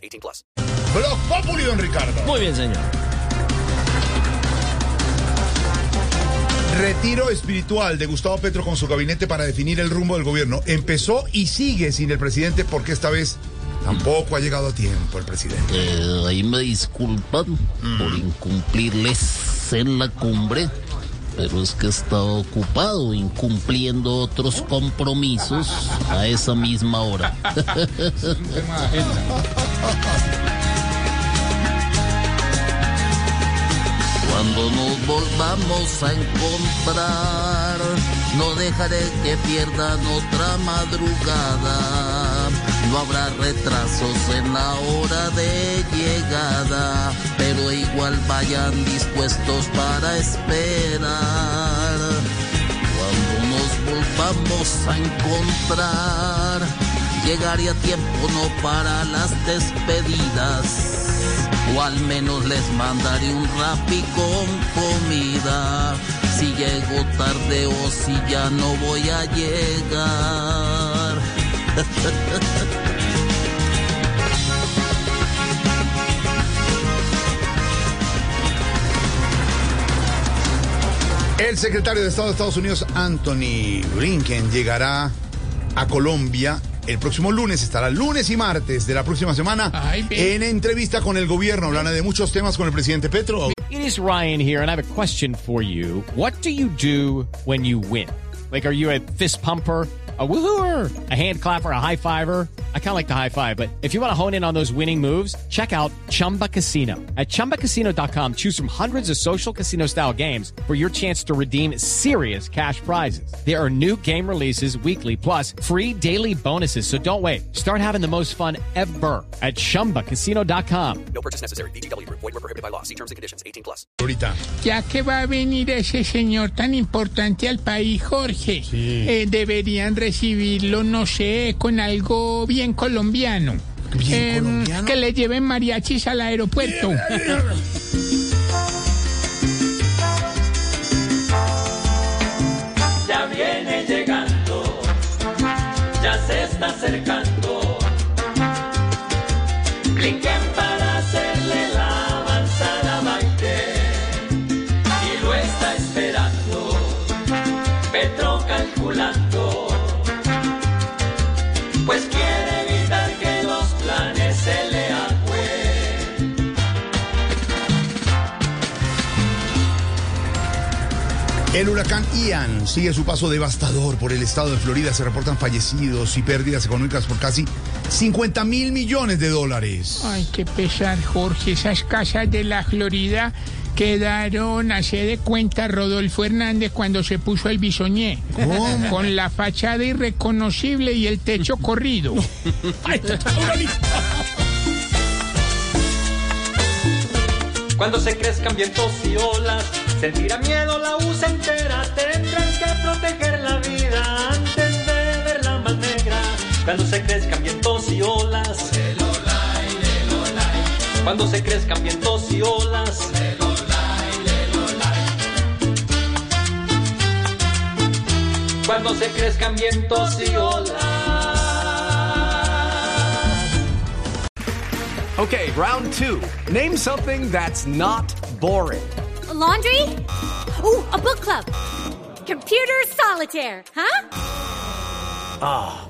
18 plus. Blog Populi, don Ricardo. Muy bien, señor. Retiro espiritual de Gustavo Petro con su gabinete para definir el rumbo del gobierno. Empezó y sigue sin el presidente porque esta vez tampoco ha llegado a tiempo el presidente. Eh, ahí me disculpan por incumplirles en la cumbre, pero es que estado ocupado incumpliendo otros compromisos a esa misma hora. Cuando nos volvamos a encontrar, no dejaré que pierdan otra madrugada. No habrá retrasos en la hora de llegada, pero igual vayan dispuestos para esperar. Cuando nos volvamos a encontrar, llegaré a tiempo no para las despedidas. O al menos les mandaré un rapi con comida. Si llego tarde o si ya no voy a llegar. El secretario de Estado de Estados Unidos, Anthony Blinken, llegará a Colombia el próximo lunes. Estará lunes y martes de la próxima semana Ay, en entrevista con el gobierno. Hablará de muchos temas con el presidente Petro. It is Ryan here, and I have a question for you. What do you do when you win? Like, are you a fist pumper? A woohooer, a hand clapper, a high fiver. I kind of like the high five, but if you want to hone in on those winning moves, check out Chumba Casino. At chumbacasino.com, choose from hundreds of social casino style games for your chance to redeem serious cash prizes. There are new game releases weekly, plus free daily bonuses. So don't wait. Start having the most fun ever at chumbacasino.com. No purchase necessary. BGW. Void were prohibited by law. See terms and conditions. 18 plus. Ahorita. Ya que va a venir ese señor tan importante al país, Jorge, eh, deberían recibirlo, no sé, con algo bien colombiano. ¿Bien Em, colombiano? Que le lleven mariachis al aeropuerto. ya viene llegando, ya se está acercando. El huracán Ian sigue su paso devastador por el estado de Florida. Se reportan fallecidos y pérdidas económicas por casi 50 mil millones de dólares. Ay, qué pesar, Jorge. Esas casas de la Florida quedaron, hace de cuenta Rodolfo Hernández cuando se puso el bisoñé. Con la fachada irreconocible y el techo corrido. Cuando se crezcan vientos y olas, sentirá miedo la USA Cuando se crezcan vientos y olas, cuando se crezcan vientos y olas, cuando se crezcan vientos y olas. Okay, round two. Name something that's not boring. A laundry? Ooh, a book club. Computer solitaire, huh? Ah,